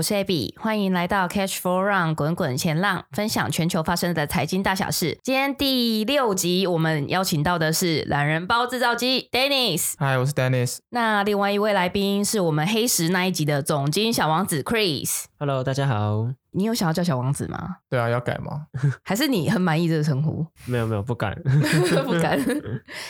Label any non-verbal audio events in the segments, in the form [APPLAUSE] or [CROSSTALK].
我是 Abby，欢迎来到 Catch Flow Run 滚滚前浪，分享全球发生的财经大小事。今天第六集，我们邀请到的是懒人包制造机 Dennis。Hi，我是 Dennis。那另外一位来宾是我们黑石那一集的总经小王子 Chris。Hello，大家好。你有想要叫小王子吗？对啊，要改吗？[LAUGHS] 还是你很满意这个称呼？[LAUGHS] 没有没有，不敢，[LAUGHS] 不敢。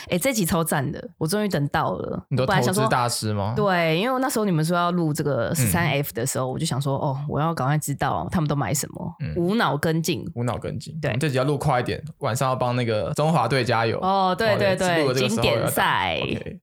哎、欸，这集超赞的，我终于等到了。你都投资大师吗？对，因为那时候你们说要录这个十三 F 的时候，嗯、我就想说，哦，我要赶快知道他们都买什么，嗯、无脑跟进，无脑跟进。对，这集要录快一点，晚上要帮那个中华队加油。哦，对对对，经典赛。Okay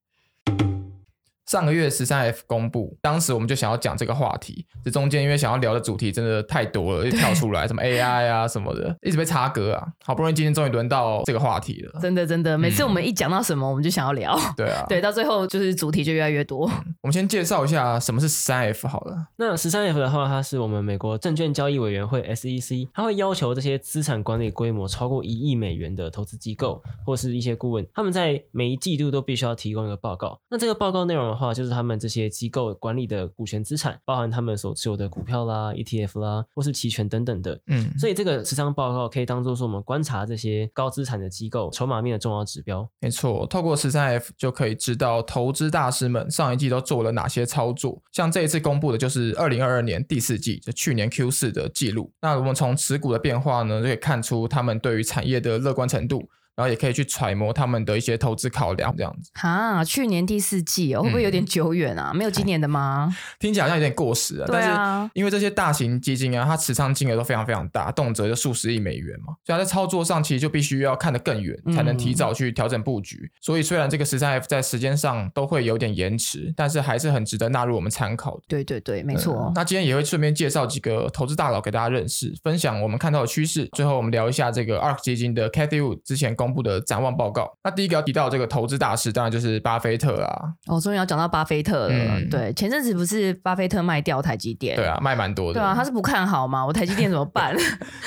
上个月十三 F 公布，当时我们就想要讲这个话题，这中间因为想要聊的主题真的太多了，就跳出来 [LAUGHS] 什么 AI 啊什么的，一直被插歌啊。好不容易今天终于轮到这个话题了，真的真的，每次我们一讲到什么，我们就想要聊。对啊，[LAUGHS] 对，到最后就是主题就越来越多。嗯、我们先介绍一下什么是十三 F 好了。那十三 F 的话，它是我们美国证券交易委员会 SEC，它会要求这些资产管理规模超过一亿美元的投资机构或是一些顾问，他们在每一季度都必须要提供一个报告。那这个报告内容的话，就是他们这些。些机构管理的股权资产，包含他们所持有的股票啦、ETF 啦，或是期权等等的。嗯，所以这个持仓报告可以当做是我们观察这些高资产的机构筹码面的重要指标。没错，透过十三 F 就可以知道投资大师们上一季都做了哪些操作。像这一次公布的就是二零二二年第四季，就去年 Q 四的记录。那我们从持股的变化呢，就可以看出他们对于产业的乐观程度。然后也可以去揣摩他们的一些投资考量，这样子。哈，去年第四季哦，会不会有点久远啊？嗯、没有今年的吗？[LAUGHS] 听起来好像有点过时了。对啊。但是因为这些大型基金啊，它持仓金额都非常非常大，动辄就数十亿美元嘛，所以它在操作上其实就必须要看得更远，才能提早去调整布局。嗯、所以虽然这个十三 F 在时间上都会有点延迟，但是还是很值得纳入我们参考的。对对对，没错、嗯。那今天也会顺便介绍几个投资大佬给大家认识，分享我们看到的趋势。最后我们聊一下这个 ARK 基金的 Cathie Wood 之前公布的展望报。告。那第一个要提到这个投资大师，当然就是巴菲特啊。哦，终于要讲到巴菲特了。嗯、对，前阵子不是巴菲特卖掉台积电？对啊，卖蛮多的。对啊，他是不看好吗？我台积电怎么办？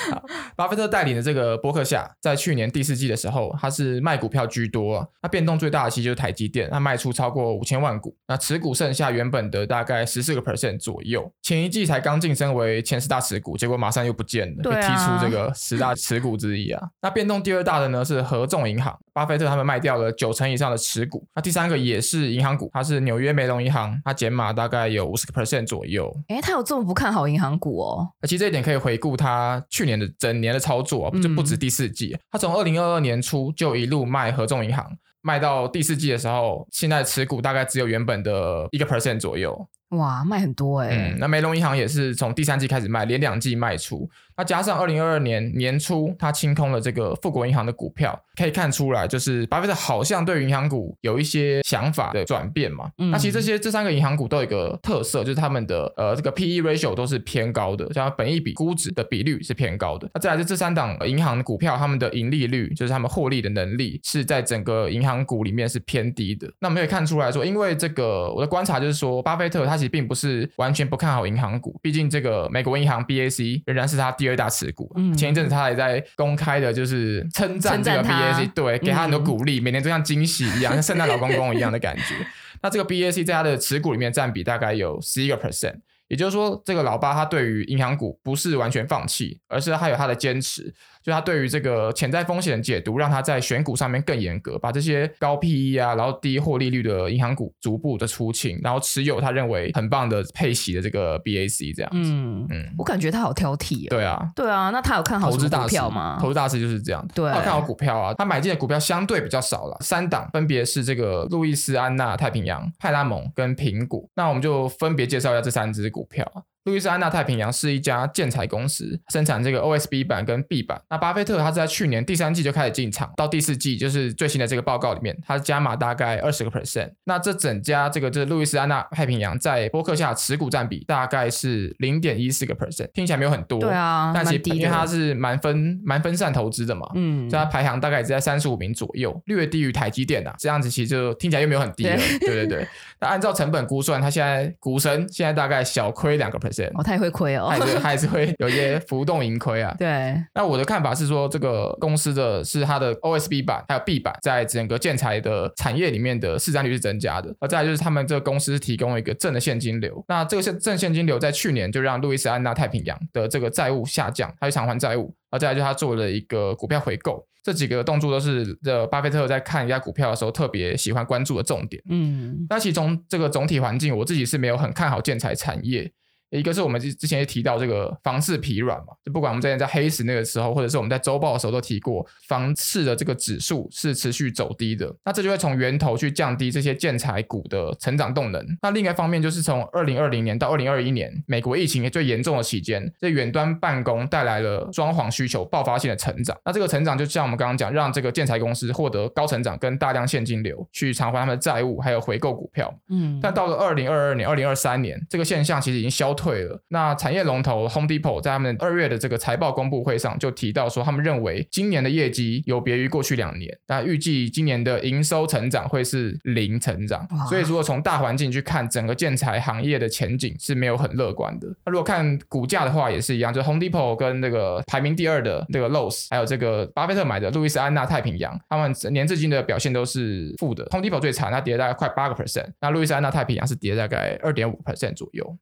[LAUGHS] 巴菲特带领的这个波克夏，在去年第四季的时候，他是卖股票居多啊。那变动最大的其实就是台积电，他卖出超过五千万股，那持股剩下原本的大概十四个 percent 左右。前一季才刚晋升为前十大持股，结果马上又不见了，被踢出这个十大持股之一啊。那变动第二大的呢是合众银行。巴菲特他们卖掉了九成以上的持股，那第三个也是银行股，它是纽约梅隆银行，它减码大概有五十个 percent 左右。诶，他有这么不看好银行股哦？其实这一点可以回顾他去年的整年的操作，就不止第四季，他从二零二二年初就一路卖合众银行，卖到第四季的时候，现在持股大概只有原本的一个 percent 左右。哇，卖很多诶。嗯，那梅隆银行也是从第三季开始卖，连两季卖出。那加上二零二二年年初，他清空了这个富国银行的股票，可以看出来，就是巴菲特好像对银行股有一些想法的转变嘛。嗯、那其实这些这三个银行股都有一个特色，就是他们的呃这个 P E ratio 都是偏高的，像本益比估值的比率是偏高的。那再来就这三档银行的股票，他们的盈利率，就是他们获利的能力，是在整个银行股里面是偏低的。那我们可以看出来说，因为这个我的观察就是说，巴菲特他其实并不是完全不看好银行股，毕竟这个美国银行 B A C 仍然是他第二大持股。嗯，前一阵子他也在公开的，就是称赞这个 BAC，对，给他很多鼓励，嗯、每年都像惊喜一样，像圣诞 [LAUGHS] 老公公一样的感觉。那这个 BAC 在他的持股里面占比大概有十一个 percent，也就是说，这个老爸他对于银行股不是完全放弃，而是他有他的坚持。就他对于这个潜在风险解读，让他在选股上面更严格，把这些高 PE 啊，然后低获利率的银行股逐步的出清，然后持有他认为很棒的配息的这个 BAC 这样子。嗯嗯，我感觉他好挑剔。对啊，对啊，那他有看好什么股票吗？投资大师就是这样，对，他有看好股票啊，他买进的股票相对比较少了，三档分别是这个路易斯安那太平洋、派拉蒙跟苹果。那我们就分别介绍一下这三只股票。路易斯安那太平洋是一家建材公司，生产这个 OSB 板跟 B 板。那巴菲特他是在去年第三季就开始进场，到第四季就是最新的这个报告里面，他加码大概二十个 percent。那这整家这个这路易斯安那太平洋在波克夏持股占比大概是零点一四个 percent，听起来没有很多，对啊，但其实因为它是蛮分蛮分散投资的嘛，嗯，所以它排行大概只在三十五名左右，略低于台积电啊。这样子其实就听起来又没有很低了，对，对对对。那按照成本估算，它现在股神现在大概小亏两个 percent。哦，他也会亏哦，还是还是会有一些浮动盈亏啊。[LAUGHS] 对，那我的看法是说，这个公司的是它的 OSB 板还有 B 板，在整个建材的产业里面的市占率是增加的。而再来就是他们这个公司提供了一个正的现金流，那这个现正现金流在去年就让路易斯安那太平洋的这个债务下降，它去偿还债务。而再来就是他做了一个股票回购，这几个动作都是这巴菲特在看一家股票的时候特别喜欢关注的重点。嗯，那其中这个总体环境，我自己是没有很看好建材产业。一个是我们之之前也提到这个房市疲软嘛，就不管我们之前在黑石那个时候，或者是我们在周报的时候都提过，房市的这个指数是持续走低的，那这就会从源头去降低这些建材股的成长动能。那另一方面就是从二零二零年到二零二一年，美国疫情最严重的期间，这远端办公带来了装潢需求爆发性的成长。那这个成长就像我们刚刚讲，让这个建材公司获得高成长跟大量现金流去偿还他们的债务，还有回购股票。嗯，但到了二零二二年、二零二三年，这个现象其实已经消退。退了。那产业龙头 Home Depot 在他们二月的这个财报公布会上就提到说，他们认为今年的业绩有别于过去两年，那预计今年的营收成长会是零成长。所以如果从大环境去看，整个建材行业的前景是没有很乐观的。那如果看股价的话，也是一样，就 Home Depot 跟那个排名第二的那个 Lowe's，还有这个巴菲特买的路易斯安那太平洋，他们年至今的表现都是负的。Home Depot 最惨，它跌了大概快八个 percent，那路易斯安那太平洋是跌了大概二点五 percent 左右。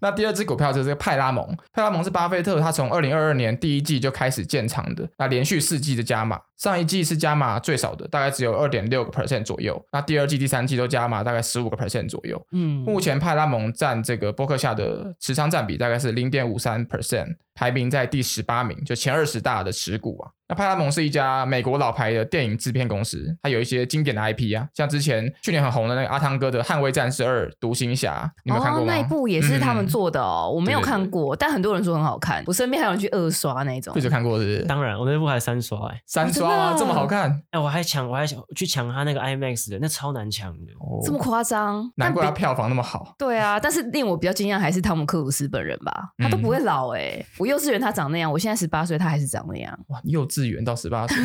那第二支股票就是这个派拉蒙，派拉蒙是巴菲特他从二零二二年第一季就开始建仓的，那连续四季的加码，上一季是加码最少的，大概只有二点六个 percent 左右，那第二季、第三季都加码大概十五个 percent 左右。嗯，目前派拉蒙占这个伯克下的持仓占比大概是零点五三 percent。排名在第十八名，就前二十大的持股啊。那派拉蒙是一家美国老牌的电影制片公司，它有一些经典的 IP 啊，像之前去年很红的那个阿汤哥的《捍卫战士二：独行侠》，你有没有看过吗？哦，那一部也是他们做的哦，嗯、我没有看过，对对对，但很多人说很好看。我身边还有人去二刷那种。一直看过是不是？当然，我那部还三刷哎、欸，三刷啊，这么好看？哎，我还抢，我还想去抢他那个 IMAX 的，那超难抢的，哦、这么夸张？难怪他票房那么好。对啊，但是令我比较惊讶还是汤姆克鲁斯本人吧，他都不会老哎、欸，嗯、我幼稚园他长那样。我现在十八岁，他还是长那样。哇，幼稚园到十八岁，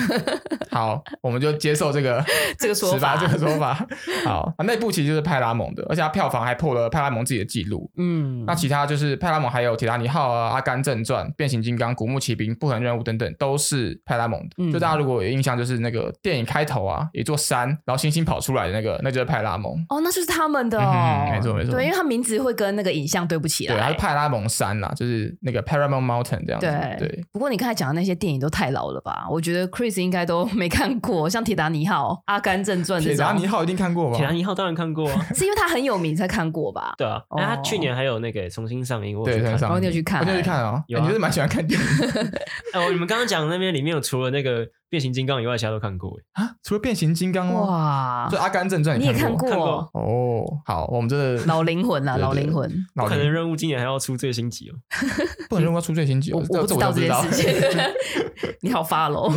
好，我们就接受这个 [LAUGHS] 这个说法，这个说法。好，那部其实就是派拉蒙的，而且它票房还破了派拉蒙自己的记录。嗯，那其他就是派拉蒙还有铁达尼号啊、阿甘正传、变形金刚、古墓奇兵、不可能任务等等，都是派拉蒙的。嗯、就大家如果有印象，就是那个电影开头啊，一座山，然后星星跑出来的那个，那就是派拉蒙。哦，那就是他们的哦。嗯、没错没错，对，因为他名字会跟那个影像对不起来。对，它是派拉蒙山啦，就是那个 Paramount Mountain 这样子。对。对，不过你刚才讲的那些电影都太老了吧？我觉得 Chris 应该都 [LAUGHS] 没看过，像《铁达尼号》《阿甘正传》这种。铁达尼号一定看过吧？铁达尼号当然看过啊，[LAUGHS] 是因为他很有名才看过吧？对啊，那他去年还有那个重新上映，我对，上映，我就去看，我就去看啊。你是蛮喜欢看电影？哦，[LAUGHS] 你们刚刚讲的那边里面有除了那个。变形金刚以外，其他都看过啊？除了变形金刚哦，哇！就《阿甘正传》，你也看过？看过哦。好，我们这个 [LAUGHS] 老灵魂啊，老灵魂。不可能任务今年还要出最新集哦。[LAUGHS] 不可能任务要出最新集，我不知道这件事情。[LAUGHS] 你好发喽。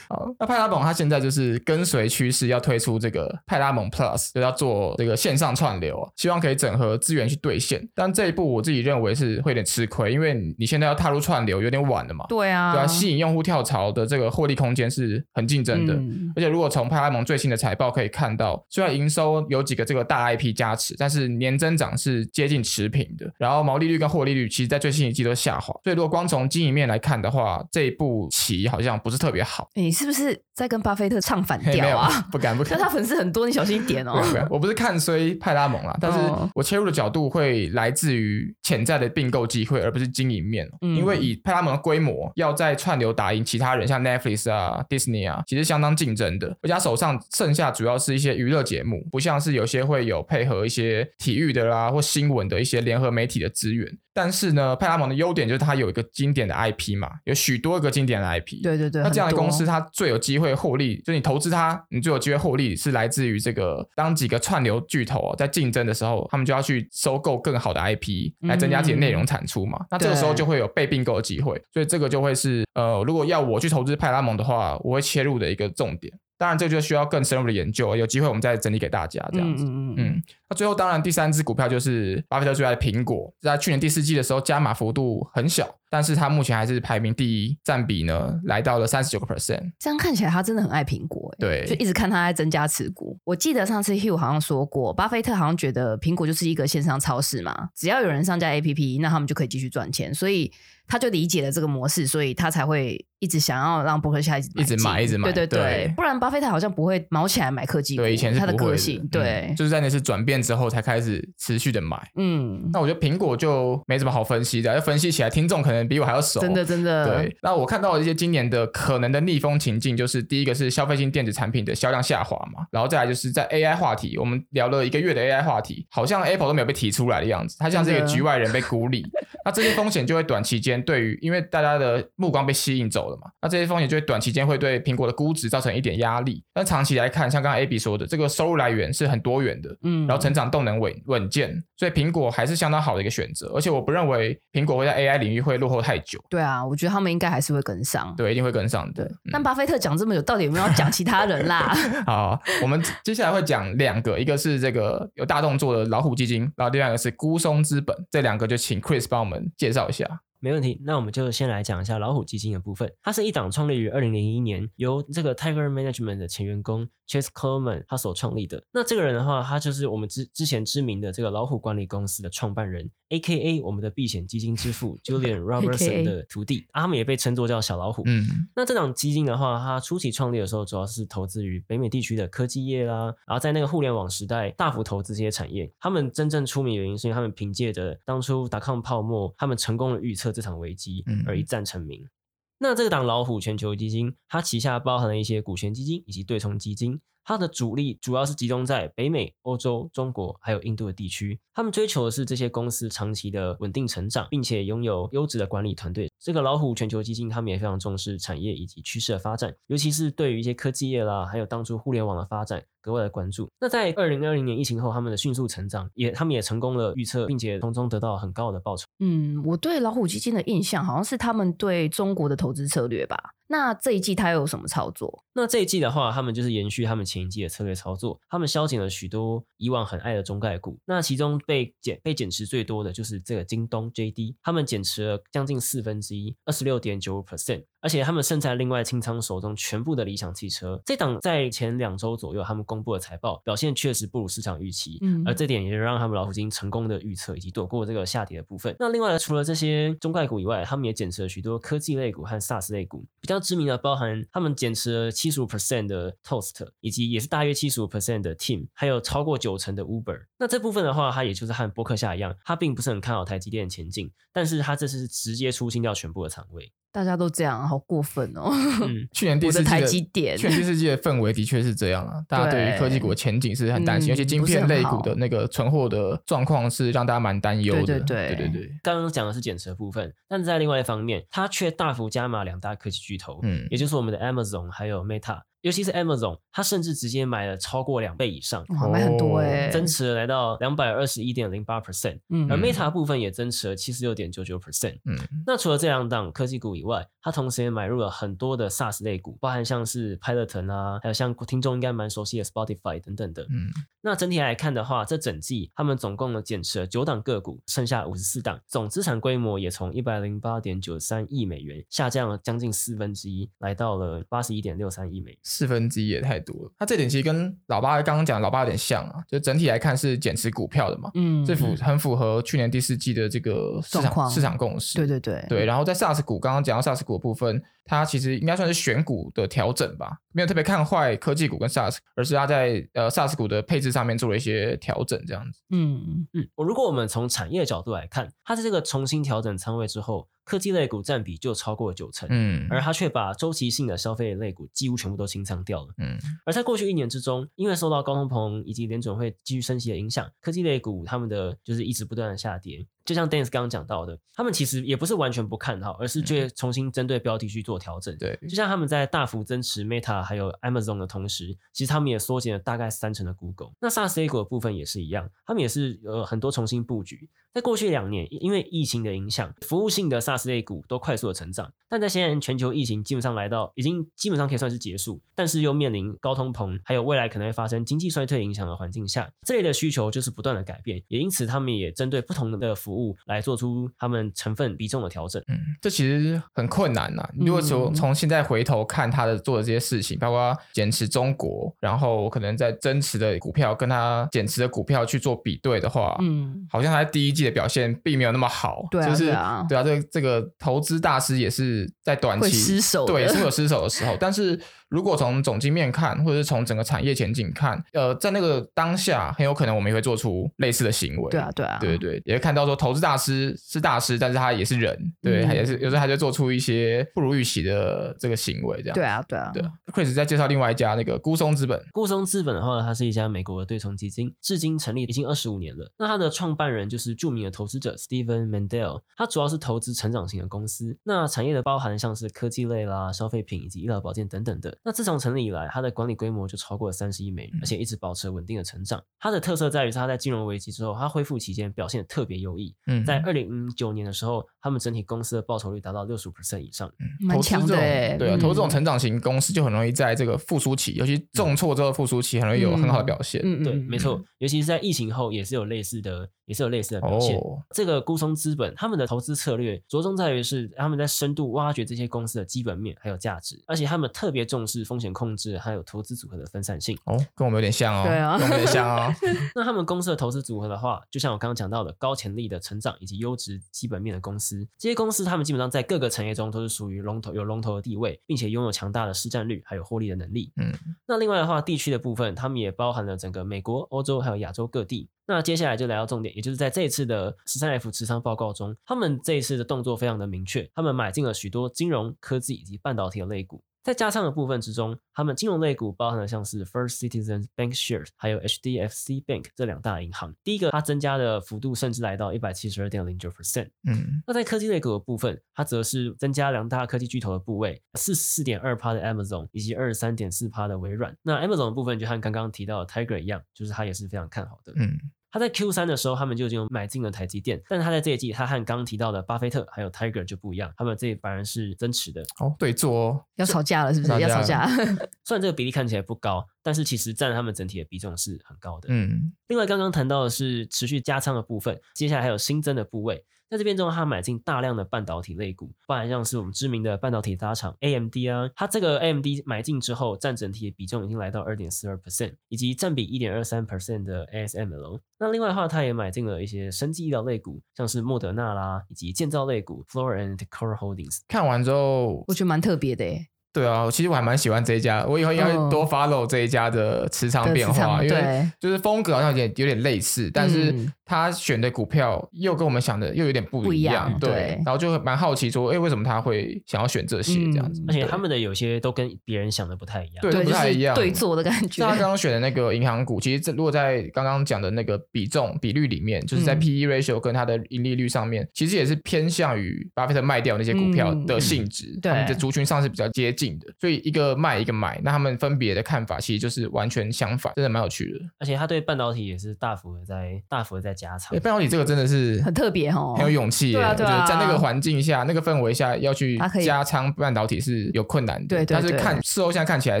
好，那派拉蒙他现在就是跟随趋势，要推出这个派拉蒙 Plus，就要做这个线上串流，希望可以整合资源去兑现。但这一步我自己认为是会有点吃亏，因为你现在要踏入串流有点晚了嘛。对啊。对啊，吸引用户跳槽的这个获利空空间是很竞争的。嗯、而且如果从派拉蒙最新的财报可以看到，虽然营收有几个这个大 IP 加持，但是年增长是接近持平的。然后毛利率跟获利率其实在最新一季都下滑。所以如果光从经营面来看的话，这一步棋好像不是特别好。你是不是在跟巴菲特唱反调啊？不敢 [LAUGHS] 不敢，[LAUGHS] 那他粉丝很多，你小心一点哦。[LAUGHS] 我不是看衰派拉蒙啦，但是我切入的角度会来自于潜在的并购机会，而不是经营面。嗯、因为以派拉蒙的规模，要在串流打赢其他人，像 Netflix 啊、Disney 啊，其实相当竞争的。而且他手上剩下主要是一些娱乐节目，不像是有些会有配合一些体育的啦或新闻的一些联合媒体的资源。但是呢，派拉蒙的优点就是它有一个经典的 IP 嘛，有许多个经典的 IP。对对对。那这样的公司，它最有机会获利，就你投资它，你最有机会获利是来自于这个，当几个串流巨头哦在竞争的时候，他们就要去收购更好的 IP 来增加自己的内容产出嘛。嗯、那这个时候就会有被并购的机会，所以这个就会是呃，如果要我去投资派拉蒙的话，我会切入的一个重点。当然，这就需要更深入的研究，有机会我们再整理给大家这样子。嗯嗯嗯。那最后，当然第三支股票就是巴菲特最爱的苹果，在去年第四季的时候加码幅度很小，但是它目前还是排名第一，占比呢来到了三十九个 percent。这样看起来，他真的很爱苹果，对，就一直看他在增加持股。我记得上次 Hugh 好像说过，巴菲特好像觉得苹果就是一个线上超市嘛，只要有人上架 APP，那他们就可以继续赚钱，所以他就理解了这个模式，所以他才会。一直想要让伯克夏一直一直买，一直买，对对对，对不然巴菲特好像不会毛起来买科技股。对，以前是他的个性，嗯、对，就是在那次转变之后才开始持续的买。嗯，那我觉得苹果就没什么好分析的，要分析起来，听众可能比我还要熟。真的，真的。对，那我看到的一些今年的可能的逆风情境，就是第一个是消费性电子产品的销量下滑嘛，然后再来就是在 AI 话题，我们聊了一个月的 AI 话题，好像 Apple 都没有被提出来的样子，它像是一个局外人被孤立。那这些风险就会短期间对于，因为大家的目光被吸引走了嘛，那这些风险就会。短期间会对苹果的估值造成一点压力，但长期来看，像刚刚 Abby 说的，这个收入来源是很多元的，嗯，然后成长动能稳稳健，所以苹果还是相当好的一个选择。而且我不认为苹果会在 AI 领域会落后太久。对啊，我觉得他们应该还是会跟上，对，一定会跟上的。对嗯、但巴菲特讲这么久，到底有没有要讲其他人啦？[LAUGHS] 好，我们接下来会讲两个，一个是这个有大动作的老虎基金，然后第二个是孤松资本，这两个就请 Chris 帮我们介绍一下。没问题，那我们就先来讲一下老虎基金的部分。它是一档创立于二零零一年，由这个 Tiger Management 的前员工 Chase Coleman 他所创立的。那这个人的话，他就是我们之之前知名的这个老虎管理公司的创办人，A.K.A 我们的避险基金之父 [LAUGHS] Julian Robertson 的徒弟。啊，他们也被称作叫小老虎。嗯，那这档基金的话，它初期创立的时候，主要是投资于北美地区的科技业啦，然后在那个互联网时代大幅投资这些产业。他们真正出名原因是因为他们凭借着当初 .com 泡沫，他们成功的预测这场危机。而一战成名。嗯、那这个档老虎全球基金，它旗下包含了一些股权基金以及对冲基金，它的主力主要是集中在北美、欧洲、中国还有印度的地区。他们追求的是这些公司长期的稳定成长，并且拥有优质的管理团队。这个老虎全球基金，他们也非常重视产业以及趋势的发展，尤其是对于一些科技业啦，还有当初互联网的发展。格外的关注。那在二零二零年疫情后，他们的迅速成长，也他们也成功了预测，并且从中得到很高的报酬。嗯，我对老虎基金的印象好像是他们对中国的投资策略吧。那这一季他有什么操作？那这一季的话，他们就是延续他们前一季的策略操作，他们削减了许多以往很爱的中概股。那其中被减被减持最多的就是这个京东 JD，他们减持了将近四分之一，二十六点九 percent。而且他们剩下另外清仓手中全部的理想汽车，这档在前两周左右，他们公布的财报表现确实不如市场预期，嗯，而这点也让他们老虎基金成功的预测以及躲过这个下跌的部分。那另外呢，除了这些中概股以外，他们也减持了许多科技类股和 SaaS 类股，比较知名的包含他们减持了七十五 percent 的 Toast，以及也是大约七十五 percent 的 Team，还有超过九成的 Uber。那这部分的话，它也就是和波克夏一样，它并不是很看好台积电的前景，但是它这次是直接出清掉全部的仓位。大家都这样，好过分哦！嗯，[LAUGHS] 去年第四季的台积电，去年第四季的氛围的确是这样啊。大家对于科技股的前景是很担心，而且晶片类股的那个存货的状况是让大家蛮担忧的。对对对对对。刚刚讲的是减持的部分，但是在另外一方面，它却大幅加码两大科技巨头，嗯，也就是我们的 Amazon 还有 Meta。尤其是 Amazon，它甚至直接买了超过两倍以上，哇，买很多哎、欸，增持了来到两百二十一点零八 percent，嗯，而 Meta 部分也增持了七十六点九九 percent。嗯，那除了这两档科技股以外，它同时也买入了很多的 SaaS 类股，包含像是 Peloton 啊，还有像听众应该蛮熟悉的 Spotify 等等的。嗯，那整体来看的话，这整季他们总共呢减持了九档个股，剩下五十四档，总资产规模也从一百零八点九三亿美元下降了将近四分之一，来到了八十一点六三亿美元。四分之一也太多了。它这点其实跟老八刚刚讲的老八有点像啊，就整体来看是减持股票的嘛，嗯，这符很符合去年第四季的这个市场市场共识。对对对对，然后在 SaaS 股刚刚讲到 SaaS 股的部分，它其实应该算是选股的调整吧，没有特别看坏科技股跟 SaaS，而是它在呃 SaaS 股的配置上面做了一些调整，这样子。嗯嗯，我如果我们从产业角度来看，它在这个重新调整仓位之后，科技类股占比就超过了九成，嗯，而它却把周期性的消费类股几乎全部都清仓掉了。嗯，而在过去一年之中，因为受到高通膨以及联准会继续升息的影响，科技类股他们的就是一直不断的下跌。就像 Dennis 刚刚讲到的，他们其实也不是完全不看好，而是却重新针对标题去做调整。对，就像他们在大幅增持 Meta 还有 Amazon 的同时，其实他们也缩减了大概三成的 Google。那 SaaS A 股的部分也是一样，他们也是呃很多重新布局。在过去两年，因为疫情的影响，服务性的 SaaS 类股都快速的成长。但在现在全球疫情基本上来到，已经基本上可以算是结束，但是又面临高通膨，还有未来可能会发生经济衰退影响的环境下，这类的需求就是不断的改变，也因此他们也针对不同的服务来做出他们成分比重的调整。嗯，这其实很困难呐。如果从从现在回头看他的做的这些事情，包括减持中国，然后可能在增持的股票跟他减持的股票去做比对的话，嗯，好像他第一季的表现并没有那么好。对啊，就是对啊，这个这个投资大师也是在短期失手，对，是有失手的时候，[LAUGHS] 但是。如果从总经面看，或者是从整个产业前景看，呃，在那个当下，很有可能我们也会做出类似的行为。对啊，对啊，对对对，也会看到说，投资大师是大师，但是他也是人，对，嗯、他也是有时候他就做出一些不如预期的这个行为，这样。对啊，对啊，对。Chris 在介绍另外一家那个孤松资本。孤松资本的话，它是一家美国的对冲基金，至今成立已经二十五年了。那它的创办人就是著名的投资者 Steven Mandel，他主要是投资成长型的公司。那产业的包含像是科技类啦、消费品以及医疗保健等等的。那自从成立以来，它的管理规模就超过了三十亿美元，而且一直保持稳定的成长。它的特色在于，它在金融危机之后，它恢复期间表现得特别优异。嗯，在二零零九年的时候，他们整体公司的报酬率达到六十五 percent 以上，嗯，蛮强的。对啊，投资这种成长型公司就很容易在这个复苏期，尤其重挫之后复苏期，很容易有很好的表现。嗯，对，没错，尤其是在疫情后，也是有类似的。也是有类似的表现。哦、这个孤松资本他们的投资策略着重在于是他们在深度挖掘这些公司的基本面还有价值，而且他们特别重视风险控制还有投资组合的分散性。哦，跟我们有点像哦。对啊，跟我们有点像哦。[LAUGHS] 那他们公司的投资组合的话，就像我刚刚讲到的高潜力的成长以及优质基本面的公司，这些公司他们基本上在各个产业中都是属于龙头有龙头的地位，并且拥有强大的市占率还有获利的能力。嗯，那另外的话，地区的部分，他们也包含了整个美国、欧洲还有亚洲各地。那接下来就来到重点，也就是在这一次的十三 F 持仓报告中，他们这一次的动作非常的明确，他们买进了许多金融、科技以及半导体的类股。在加仓的部分之中，他们金融类股包含了像是 First Citizens Bank Shares 还有 HDFC Bank 这两大银行。第一个，它增加的幅度甚至来到一百七十二点零九 percent。嗯，那在科技类股的部分，它则是增加两大科技巨头的部位，四十四点二趴的 Amazon 以及二十三点四趴的微软。那 Amazon 的部分就和刚刚提到的 Tiger 一样，就是它也是非常看好的。嗯。他在 Q 三的时候，他们就已经买进了台积电，但是他在这一季，他和刚刚提到的巴菲特还有 Tiger 就不一样，他们这反而是增持的。哦，对做哦，要吵架了是不是？要吵架。[LAUGHS] 虽然这个比例看起来不高，但是其实占他们整体的比重是很高的。嗯。另外，刚刚谈到的是持续加仓的部分，接下来还有新增的部位。在这边中，他买进大量的半导体类股，包含像是我们知名的半导体大厂 AMD 啊，它这个 AMD 买进之后，占整体的比重已经来到二点四二 percent，以及占比一点二三 percent 的 ASML。那另外的话，他也买进了一些生技医疗类股，像是莫德纳啦，以及建造类股 Fluor and Decor Holdings。看完之后，我觉得蛮特别的诶。对啊，其实我还蛮喜欢这一家，我以后应该多 follow 这一家的持仓变化，因为就是风格好像有点有点类似，但是他选的股票又跟我们想的又有点不一样，对，然后就蛮好奇说，哎，为什么他会想要选这些这样子？而且他们的有些都跟别人想的不太一样，对，不太一样，对做的感觉。像他刚刚选的那个银行股，其实这如果在刚刚讲的那个比重比率里面，就是在 PE ratio 跟它的盈利率上面，其实也是偏向于巴菲特卖掉那些股票的性质，他们的族群上是比较接近。近的，所以一个卖一个买，那他们分别的看法其实就是完全相反，真的蛮有趣的。而且他对半导体也是大幅的在大幅的在加仓。半导体这个真的是很特别哦，很有勇气。对啊，对啊，在那个环境下，那个氛围下要去加仓半导体是有困难的。对，但是看事后现在看起来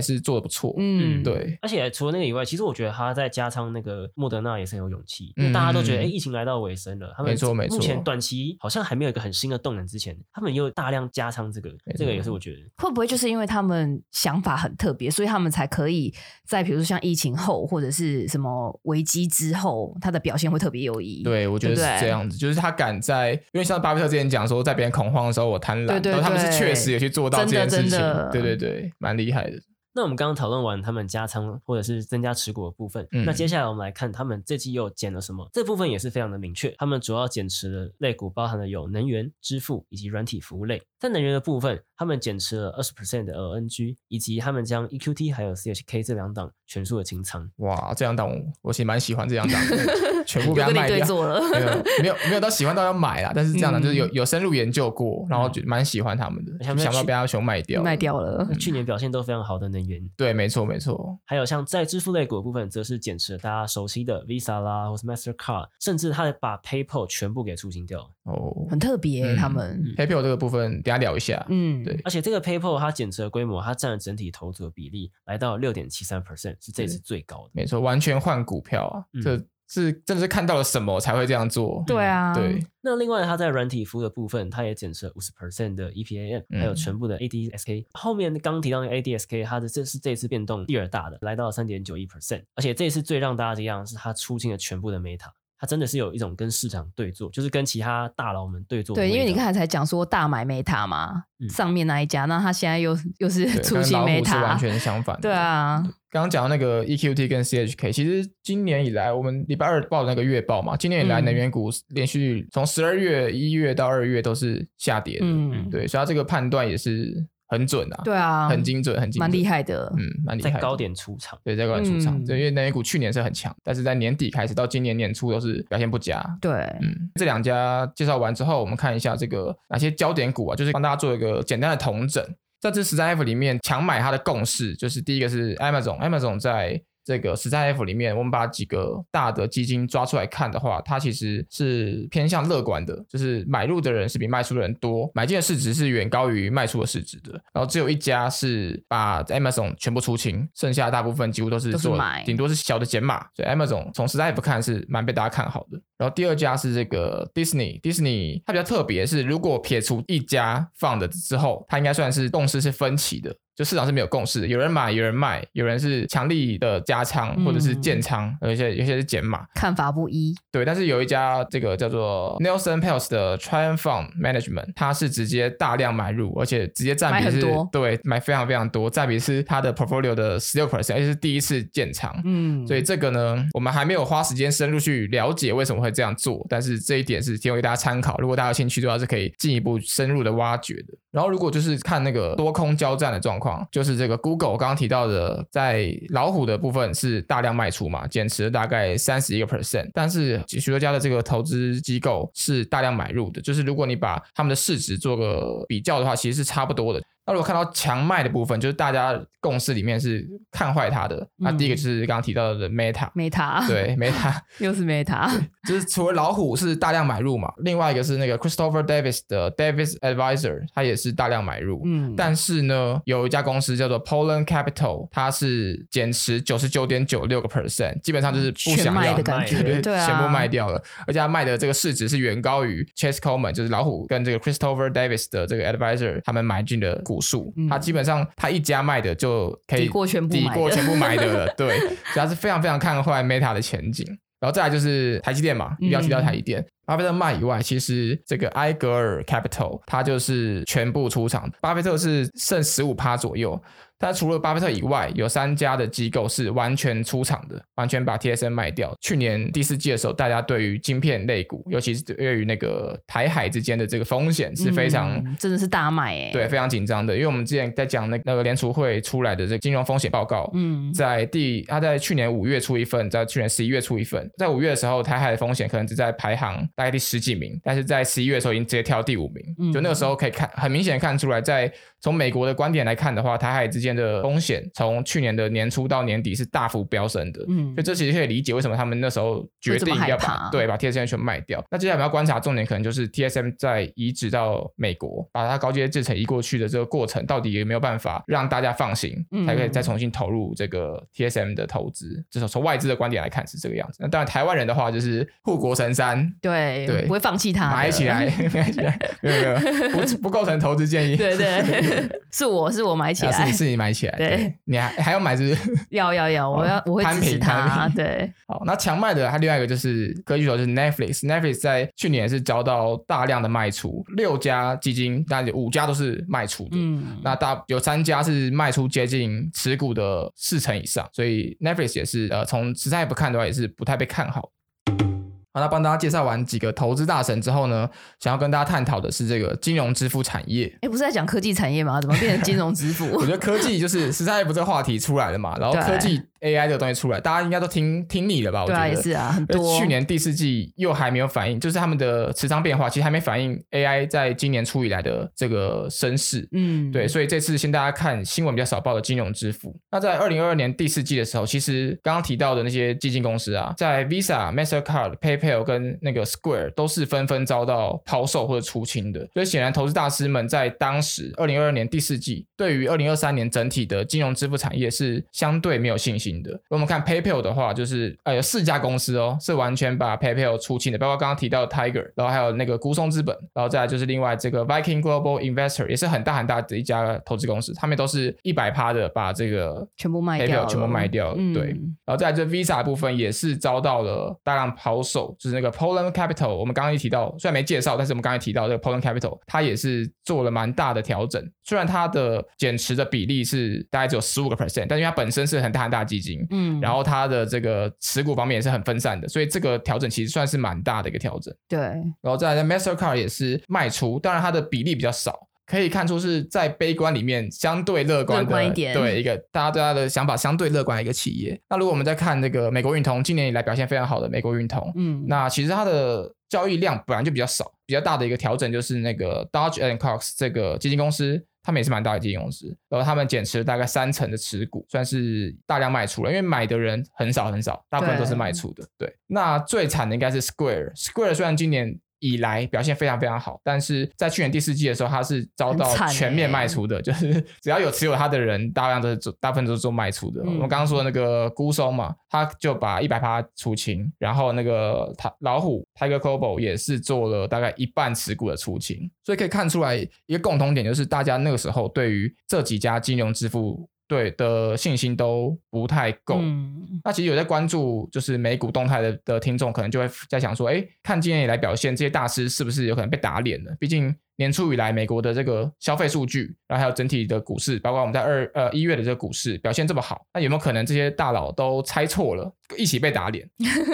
是做的不错。嗯，对。而且除了那个以外，其实我觉得他在加仓那个莫德纳也是很有勇气，因为大家都觉得哎，疫情来到尾声了，他们没错没错，目前短期好像还没有一个很新的动能之前，他们又大量加仓这个，这个也是我觉得会不会就是因为他们想法很特别，所以他们才可以在比如说像疫情后或者是什么危机之后，他的表现会特别优异。对，我觉得是这样子，就是他敢在，因为像巴菲特之前讲说，在别人恐慌的时候我贪婪，对对对他们是确实也去做到这件事情，对对对，蛮厉害的。那我们刚刚讨论完他们加仓或者是增加持股的部分，嗯、那接下来我们来看他们这季又减了什么？这部分也是非常的明确，他们主要减持的类股包含了有能源、支付以及软体服务类。在能源的部分，他们减持了二十 percent 的 LNG，以及他们将 EQT 还有 CHK 这两档全数的清仓。哇，这两档我我其实蛮喜欢这两档，全部给他 [LAUGHS] 卖掉了。没有没有没有到喜欢到要买啦，但是这样的就是有有深入研究过，然后就蛮喜欢他们的，嗯、想到被阿雄卖掉卖掉了。去年表现都非常好的能源，对，没错。没错，还有像在支付类股的部分，则是减持了大家熟悉的 Visa 啦，或是 Mastercard，甚至他把 PayPal 全部给出清掉哦，很特别、欸，嗯、他们 PayPal 这个部分，等下聊一下。嗯，对，而且这个 PayPal 它减持的规模，它占了整体投资的比例来到六点七三 percent，是这次最高的。没错，完全换股票啊，嗯、这。是真的是看到了什么才会这样做？对啊，对。那另外，它在软体服务的部分，它也减持了五十 percent 的 EPAM，还有全部的 ADSK。嗯、后面刚提到的 ADSK，它的这是这次变动第二大的，来到了三点九一 percent。而且这次最让大家惊讶的是它出清了全部的 Meta。它真的是有一种跟市场对坐，就是跟其他大佬们对坐。对，因为你刚才才讲说大买 Meta 嘛，嗯、上面那一家，那他现在又又是出新 Meta，是完全相反。对啊，刚刚讲到那个 EQT 跟 CHK，其实今年以来，我们礼拜二报的那个月报嘛，今年以来能源股连续从十二月、一月到二月都是下跌的。嗯，对，所以它这个判断也是。很准啊，对啊，很精准，很精准，蛮厉害的，嗯，蛮厉害。在高点出场，对，在高点出场，对，因为能源股去年是很强，但是在年底开始到今年年初都是表现不佳。对，嗯，这两家介绍完之后，我们看一下这个哪些焦点股啊，就是帮大家做一个简单的统整。在这十三 F 里面，强买它的共识就是第一个是 Amazon，Amazon 在。这个十三 F 里面，我们把几个大的基金抓出来看的话，它其实是偏向乐观的，就是买入的人是比卖出的人多，买进的市值是远高于卖出的市值的。然后只有一家是把 Amazon 全部出清，剩下大部分几乎都是做，顶多是小的减码。所以 Amazon 从十三 F 看是蛮被大家看好的。然后第二家是这个 Disney，Disney 它比较特别，是如果撇除一家放的之后，它应该算是共识是分歧的。就市场是没有共识的，有人买，有人卖，有人是强力的加仓，或者是建仓，嗯、有一些有些是减码，看法不一。对，但是有一家这个叫做 Nelson Peltz 的 Triumph Fund Management，它是直接大量买入，而且直接占比是，多对，买非常非常多，占比是它的 portfolio 的十六 percent，而且是第一次建仓。嗯，所以这个呢，我们还没有花时间深入去了解为什么会这样做，但是这一点是提供给大家参考，如果大家有兴趣的话，是可以进一步深入的挖掘的。然后如果就是看那个多空交战的状况。就是这个 Google 刚刚提到的，在老虎的部分是大量卖出嘛，减持了大概三十一个 percent，但是许多家的这个投资机构是大量买入的，就是如果你把他们的市值做个比较的话，其实是差不多的。那如果看到强卖的部分，就是大家共识里面是看坏它的。那、嗯、第一个就是刚刚提到的 Meta，Meta，对，[LAUGHS] Meta [LAUGHS] 又是 Meta，就是除了老虎是大量买入嘛，另外一个是那个 Christopher Davis 的 Davis Advisor，他也是大量买入。嗯，但是呢，有一家公司叫做 Poland Capital，它是减持九十九点九六个 percent，基本上就是不想要的感觉，对，对啊、全部卖掉了。而且他卖的这个市值是远高于 Chase Coleman，就是老虎跟这个 Christopher Davis 的这个 Advisor 他们买进的股。股数，他基本上他一家卖的就可以抵过全部抵过全部买的了，[LAUGHS] 对，所以他是非常非常看坏 Meta 的前景。然后再来就是台积电嘛，一定要提到台积电。巴菲特卖以外，其实这个埃格尔 Capital 它就是全部出场，巴菲特是剩十五趴左右。但除了巴菲特以外，有三家的机构是完全出场的，完全把 TSM 卖掉。去年第四季的时候，大家对于晶片类股，尤其是对于那个台海之间的这个风险是非常、嗯、真的是大卖哎，对，非常紧张的。因为我们之前在讲那那个联储会出来的这个金融风险报告，嗯，在第他在去年五月出一份，在去年十一月出一份，在五月的时候，台海的风险可能只在排行大概第十几名，但是在十一月的时候已经直接跳第五名，嗯、就那个时候可以看很明显看出来在。从美国的观点来看的话，台海之间的风险从去年的年初到年底是大幅飙升的，嗯，所以这其实可以理解为什么他们那时候决定要把对把 TSM 全卖掉。那接下来我们要观察重点，可能就是 TSM 在移植到美国，把它高阶制程移过去的这个过程，到底有没有办法让大家放心，才可以再重新投入这个 TSM 的投资。至少从外资的观点来看是这个样子。那当然，台湾人的话就是护国神山，对对，不会放弃它，买起来，[LAUGHS] 买起来，没有没有，不不构成投资建议，对对。[LAUGHS] 是我是我买起来，是你是你买起来，对，你还还要买是不是？[LAUGHS] 要要要，我要我会支持它，对。[LAUGHS] 好，那强卖的，它另外一个就是科技巨头，就是 Netflix，Netflix 在去年也是遭到大量的卖出，六家基金，那五家都是卖出的，嗯，那大有三家是卖出接近持股的四成以上，所以 Netflix 也是呃，从实在不看的话，也是不太被看好。好，那帮大家介绍完几个投资大神之后呢，想要跟大家探讨的是这个金融支付产业。哎，不是在讲科技产业吗？怎么变成金融支付？[LAUGHS] 我觉得科技就是实在不这个话题出来了嘛，然后科技。AI 这个东西出来，大家应该都听听腻了吧？我觉得也是啊，很多。去年第四季又还没有反应，就是他们的持仓变化其实还没反应 AI 在今年初以来的这个升势。嗯，对，所以这次先大家看新闻比较少报的金融支付。那在二零二二年第四季的时候，其实刚刚提到的那些基金公司啊，在 Visa、Mastercard、PayPal 跟那个 Square 都是纷纷遭到抛售或者出清的。所以显然，投资大师们在当时二零二二年第四季对于二零二三年整体的金融支付产业是相对没有信心的。我们看 PayPal 的话，就是呃有四家公司哦，是完全把 PayPal 出清的，包括刚刚提到的 Tiger，然后还有那个孤松资本，然后再来就是另外这个 Viking Global Investor，也是很大很大的一家投资公司，他们都是一百趴的把这个全部卖掉，全部卖掉，嗯、对，然后再来这 Visa 部分也是遭到了大量抛售，就是那个 Poland Capital，我们刚刚一提到，虽然没介绍，但是我们刚才提到这个 Poland Capital，它也是做了蛮大的调整，虽然它的减持的比例是大概只有十五个 percent，但因为它本身是很大很大的基金，嗯。然后它的这个持股方面也是很分散的，所以这个调整其实算是蛮大的一个调整。对，然后再来 Mastercard 也是卖出，当然它的比例比较少，可以看出是在悲观里面相对乐观的，观一点。对，一个大家对它的想法相对乐观的一个企业。那如果我们再看那个美国运通，今年以来表现非常好的美国运通，嗯，那其实它的交易量本来就比较少，比较大的一个调整就是那个 Dodge and Cox 这个基金公司。他们也是蛮大的基金公司，然后他们减持了大概三成的持股，算是大量卖出了，因为买的人很少很少，大部分都是卖出的。对，对，那最惨的应该是 Square，Square 虽然今年以来表现非常非常好，但是在去年第四季的时候，它是遭到全面卖出的，欸、就是 [LAUGHS] 只要有持有它的人，大量都是做，大部分都是做卖出的。嗯、我们刚刚说的那个孤松嘛，他就把一百趴出清，然后那个他老虎 Tiger Global 也是做了大概一半持股的出清，所以可以看出来一个共同点，就是大家那个时候对于这几家金融支付。对的信心都不太够。嗯，那其实有在关注就是美股动态的的听众，可能就会在想说，哎，看今年以来表现，这些大师是不是有可能被打脸了？毕竟。年初以来，美国的这个消费数据，然后还有整体的股市，包括我们在二呃一月的这个股市表现这么好，那有没有可能这些大佬都猜错了，一起被打脸，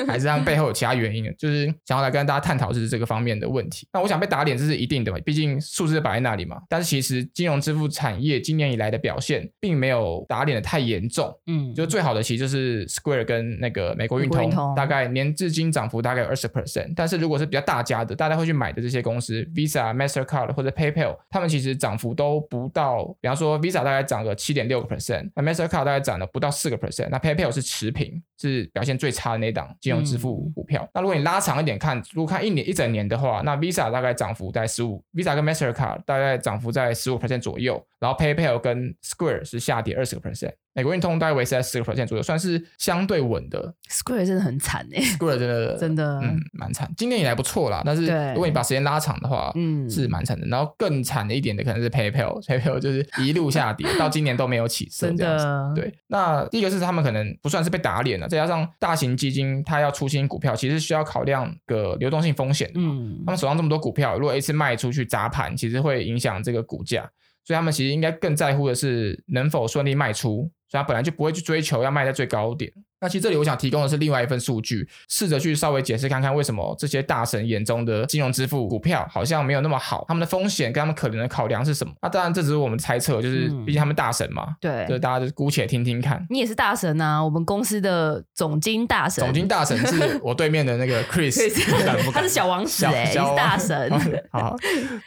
还是他们背后有其他原因呢？[LAUGHS] 就是想要来跟大家探讨就是这个方面的问题。那我想被打脸这是一定的嘛，毕竟数字摆在那里嘛。但是其实金融支付产业今年以来的表现，并没有打脸的太严重。嗯，就最好的其实就是 Square 跟那个美国运通，通大概年至今涨幅大概有二十 percent。但是如果是比较大家的，大家会去买的这些公司，Visa、Master。Card 或者 PayPal，他们其实涨幅都不到，比方说 Visa 大概涨个七点六个 percent，那 Mastercard 大概涨了不到四个 percent，那 PayPal 是持平，是表现最差的那档金融支付股票。嗯、那如果你拉长一点看，如果看一年一整年的话，那 Visa 大概涨幅在十五，Visa 跟 Mastercard 大概涨幅在十五 percent 左右，然后 PayPal 跟 Square 是下跌二十个 percent。美国运通大概维持在十个 percent 左右，算是相对稳的。Square 真的很惨哎，Square 真的真的嗯蛮惨。今年以来不错啦，但是如果你把时间拉长的话，嗯是蛮惨的。然后更惨的一点的可能是 PayPal，PayPal [LAUGHS] 就是一路下跌，[LAUGHS] 到今年都没有起色这样子。对，那第一个是他们可能不算是被打脸了，再加上大型基金它要出新股票，其实需要考量个流动性风险。嗯，他们手上这么多股票，如果一次卖出去砸盘，其实会影响这个股价。所以他们其实应该更在乎的是能否顺利卖出，所以他本来就不会去追求要卖在最高点。那其实这里我想提供的是另外一份数据，试着去稍微解释看看为什么这些大神眼中的金融支付股票好像没有那么好，他们的风险跟他们可能的考量是什么？那当然这只是我们猜测，就是毕竟他们大神嘛，嗯、对，就大家就姑且听听看。你也是大神啊，我们公司的总经大神，总经大神是我对面的那个 Chris，[LAUGHS] 他是小王子哎、欸，小大神。[LAUGHS] 好，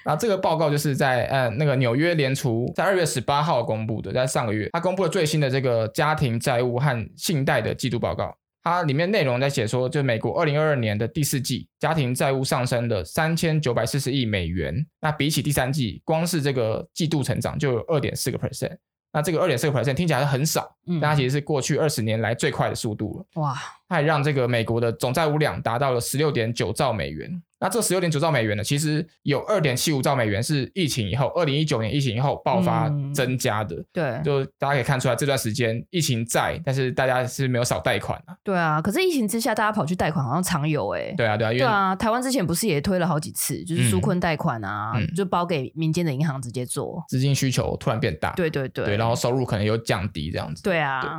那这个报告就是在呃那个纽约联储在二月十八号公布的，在上个月他公布了最新的这个家庭债务和信贷的季度报告。它里面内容在写说，就美国二零二二年的第四季家庭债务上升了三千九百四十亿美元，那比起第三季，光是这个季度成长就有二点四个 percent。那这个二点四个 percent 听起来很少，嗯，但它其实是过去二十年来最快的速度了。哇，它还让这个美国的总债务量达到了十六点九兆美元。那这十六点九兆美元呢，其实有二点七五兆美元是疫情以后，二零一九年疫情以后爆发增加的。嗯、对，就大家可以看出来，这段时间疫情在，但是大家是没有少贷款啊。对啊，可是疫情之下，大家跑去贷款好像常有哎、欸。对啊，对啊，对啊，台湾之前不是也推了好几次，就是纾困贷款啊，嗯、就包给民间的银行直接做。资金需求突然变大。对对对。对，然后收入可能又降低这样子。对啊。对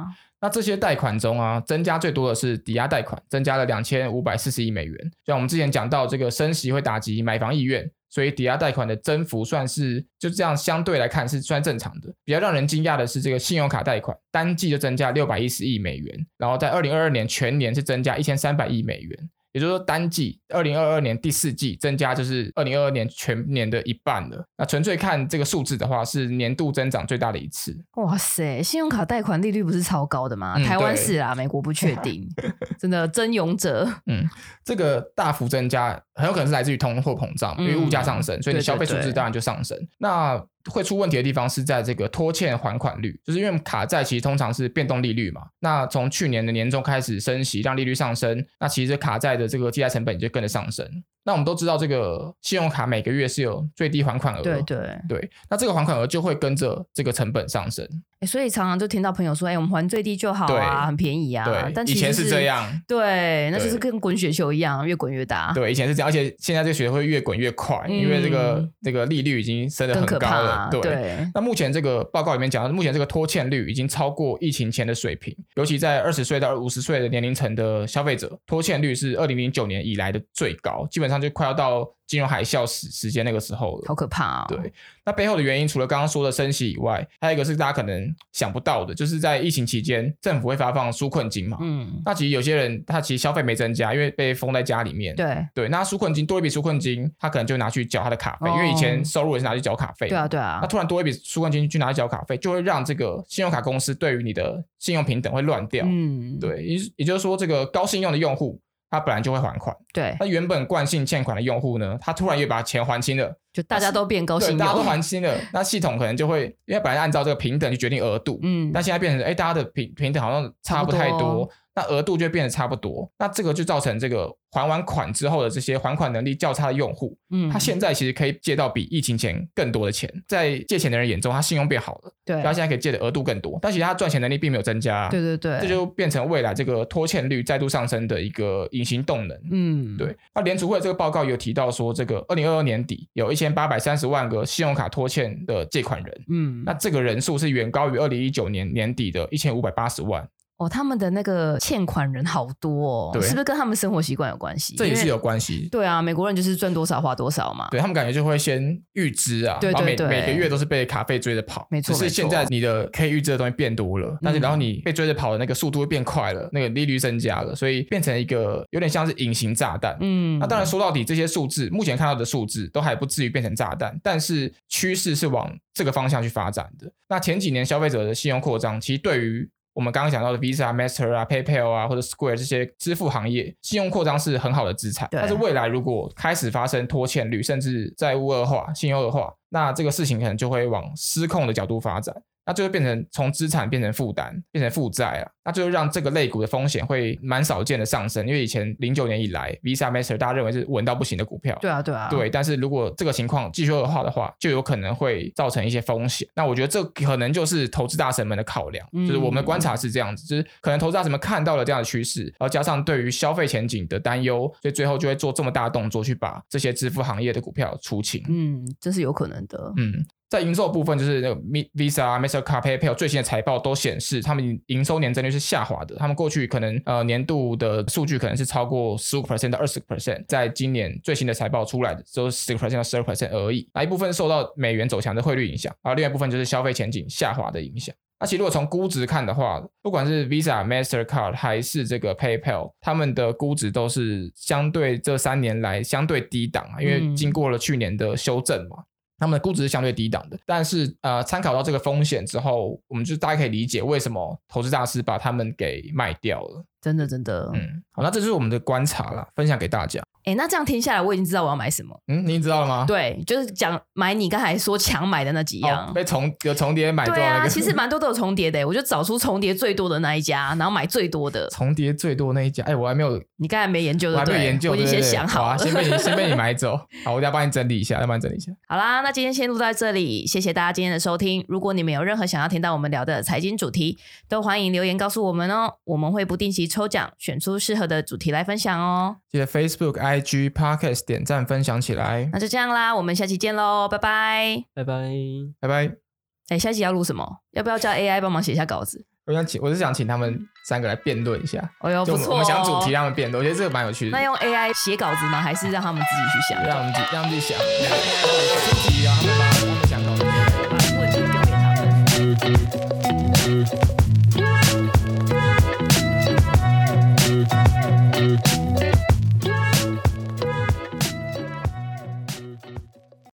那这些贷款中啊，增加最多的是抵押贷款，增加了两千五百四十亿美元。像我们之前讲到，这个升息会打击买房意愿，所以抵押贷款的增幅算是就这样相对来看是算正常的。比较让人惊讶的是，这个信用卡贷款单季就增加六百一十亿美元，然后在二零二二年全年是增加一千三百亿美元。也就是说，单季二零二二年第四季增加就是二零二二年全年的一半了。那纯粹看这个数字的话，是年度增长最大的一次。哇塞，信用卡贷款利率不是超高的吗？嗯、台湾是啊，美国不确定。[LAUGHS] 真的真勇者。嗯，这个大幅增加很有可能是来自于通货膨胀，因为物价上升，嗯、所以你消费数字当然就上升。对对对，那会出问题的地方是在这个拖欠还款率，就是因为卡债其实通常是变动利率嘛。那从去年的年中开始升息，让利率上升，那其实卡债的这个借贷成本就跟着上升。那我们都知道，这个信用卡每个月是有最低还款额，对对对。那这个还款额就会跟着这个成本上升。欸、所以常常就听到朋友说：“哎、欸，我们还最低就好啊，对很便宜啊。”对，但以前是这样，对，那就是跟滚雪球一样，越滚越大。对，以前是这样，而且现在这个雪球会越滚越快，嗯、因为这个这个利率已经升得很高了。对。对那目前这个报告里面讲，目前这个拖欠率已经超过疫情前的水平，尤其在二十岁到五十岁的年龄层的消费者，拖欠率是二零零九年以来的最高，基本上就快要到。金融海啸时时间那个时候了，好可怕啊、哦！对，那背后的原因除了刚刚说的升息以外，还有一个是大家可能想不到的，就是在疫情期间，政府会发放纾困金嘛。嗯，那其实有些人他其实消费没增加，因为被封在家里面。对对，那纾困金多一笔纾困金，他可能就拿去缴他的卡费，哦、因为以前收入也是拿去缴卡费。对啊对啊，那突然多一笔纾困金去拿去缴卡费，就会让这个信用卡公司对于你的信用平等会乱掉。嗯，对，也也就是说，这个高信用的用户。他本来就会还款，对。那原本惯性欠款的用户呢，他突然又把钱还清了，就大家都变高信用，大家都还清了，那系统可能就会，因为本来按照这个平等去决定额度，嗯，但现在变成，哎，大家的平平等好像差不太多。那额度就变得差不多，那这个就造成这个还完款之后的这些还款能力较差的用户，嗯，他现在其实可以借到比疫情前更多的钱，在借钱的人眼中，他信用变好了，对，他现在可以借的额度更多，但其实他赚钱能力并没有增加，对对对，这就变成未来这个拖欠率再度上升的一个隐形动能，嗯，对。那联储会这个报告有提到说，这个二零二二年底有一千八百三十万个信用卡拖欠的借款人，嗯，那这个人数是远高于二零一九年年底的一千五百八十万。哦，他们的那个欠款人好多哦，对是不是跟他们生活习惯有关系？这也是有关系。对啊，美国人就是赚多少花多少嘛。对他们感觉就会先预支啊，对对对，每每个月都是被卡费追着跑。没错，只是现在你的可以预支的东西变多了，但是然后你被追着跑的那个速度会变快了，嗯、那个利率增加了，所以变成一个有点像是隐形炸弹。嗯，那当然说到底，这些数字目前看到的数字都还不至于变成炸弹，但是趋势是往这个方向去发展的。那前几年消费者的信用扩张，其实对于我们刚刚讲到的 Visa、Master 啊、PayPal 啊，或者 Square 这些支付行业，信用扩张是很好的资产。但是未来如果开始发生拖欠率，甚至债务恶化、信用恶化，那这个事情可能就会往失控的角度发展。那就会变成从资产变成负担，变成负债啊，那就会让这个类股的风险会蛮少见的上升。因为以前零九年以来，Visa、Master 大家认为是稳到不行的股票。对啊，对啊。对，但是如果这个情况继续恶化的话，就有可能会造成一些风险。那我觉得这可能就是投资大神们的考量，嗯、就是我们的观察是这样子，就是可能投资大神们看到了这样的趋势，然后加上对于消费前景的担忧，所以最后就会做这么大的动作去把这些支付行业的股票出清。嗯，这是有可能的。嗯。在营收部分，就是那个 Visa、Mastercard、PayPal 最新的财报都显示，他们营收年增率是下滑的。他们过去可能呃年度的数据可能是超过十五 percent 到二十 percent，在今年最新的财报出来的只有十个 percent 到十二 percent 而已。那一部分受到美元走强的汇率影响，而另外一部分就是消费前景下滑的影响。那其实如果从估值看的话，不管是 Visa、Mastercard 还是这个 PayPal，他们的估值都是相对这三年来相对低档啊，因为经过了去年的修正嘛。他们的估值是相对低档的，但是呃，参考到这个风险之后，我们就大家可以理解为什么投资大师把他们给卖掉了。真的，真的，嗯，好，那这就是我们的观察了，分享给大家。哎、欸，那这样听下来，我已经知道我要买什么。嗯，你知道了吗？对，就是讲买你刚才说强买的那几样，哦、被重有重叠买多、那个。对啊，其实蛮多都有重叠的，我就找出重叠最多的那一家，然后买最多的。重叠最多的那一家，哎、欸，我还没有，你刚才没研究的，我还没有研究，我已经先想好啊，先被你 [LAUGHS] 先被你买走。好，我再帮你整理一下，再帮你整理一下。好啦，那今天先录到这里，谢谢大家今天的收听。如果你们有任何想要听到我们聊的财经主题，都欢迎留言告诉我们哦，我们会不定期抽奖，选出适合的主题来分享哦。记得 Facebook、iG podcast 点赞分享起来，那就这样啦，我们下期见喽，拜拜，拜拜，拜拜。哎，下期要录什么？要不要叫 AI 帮忙写下稿子？我想请，我是想请他们三个来辩论一下。哎呦，不错，我们想主题，他们辩论，我觉得这个蛮有趣的。那用 AI 写稿子呢，还是让他们自己去想？让让自己想。主己啊，他们把我们想稿子，把问题丢给他们。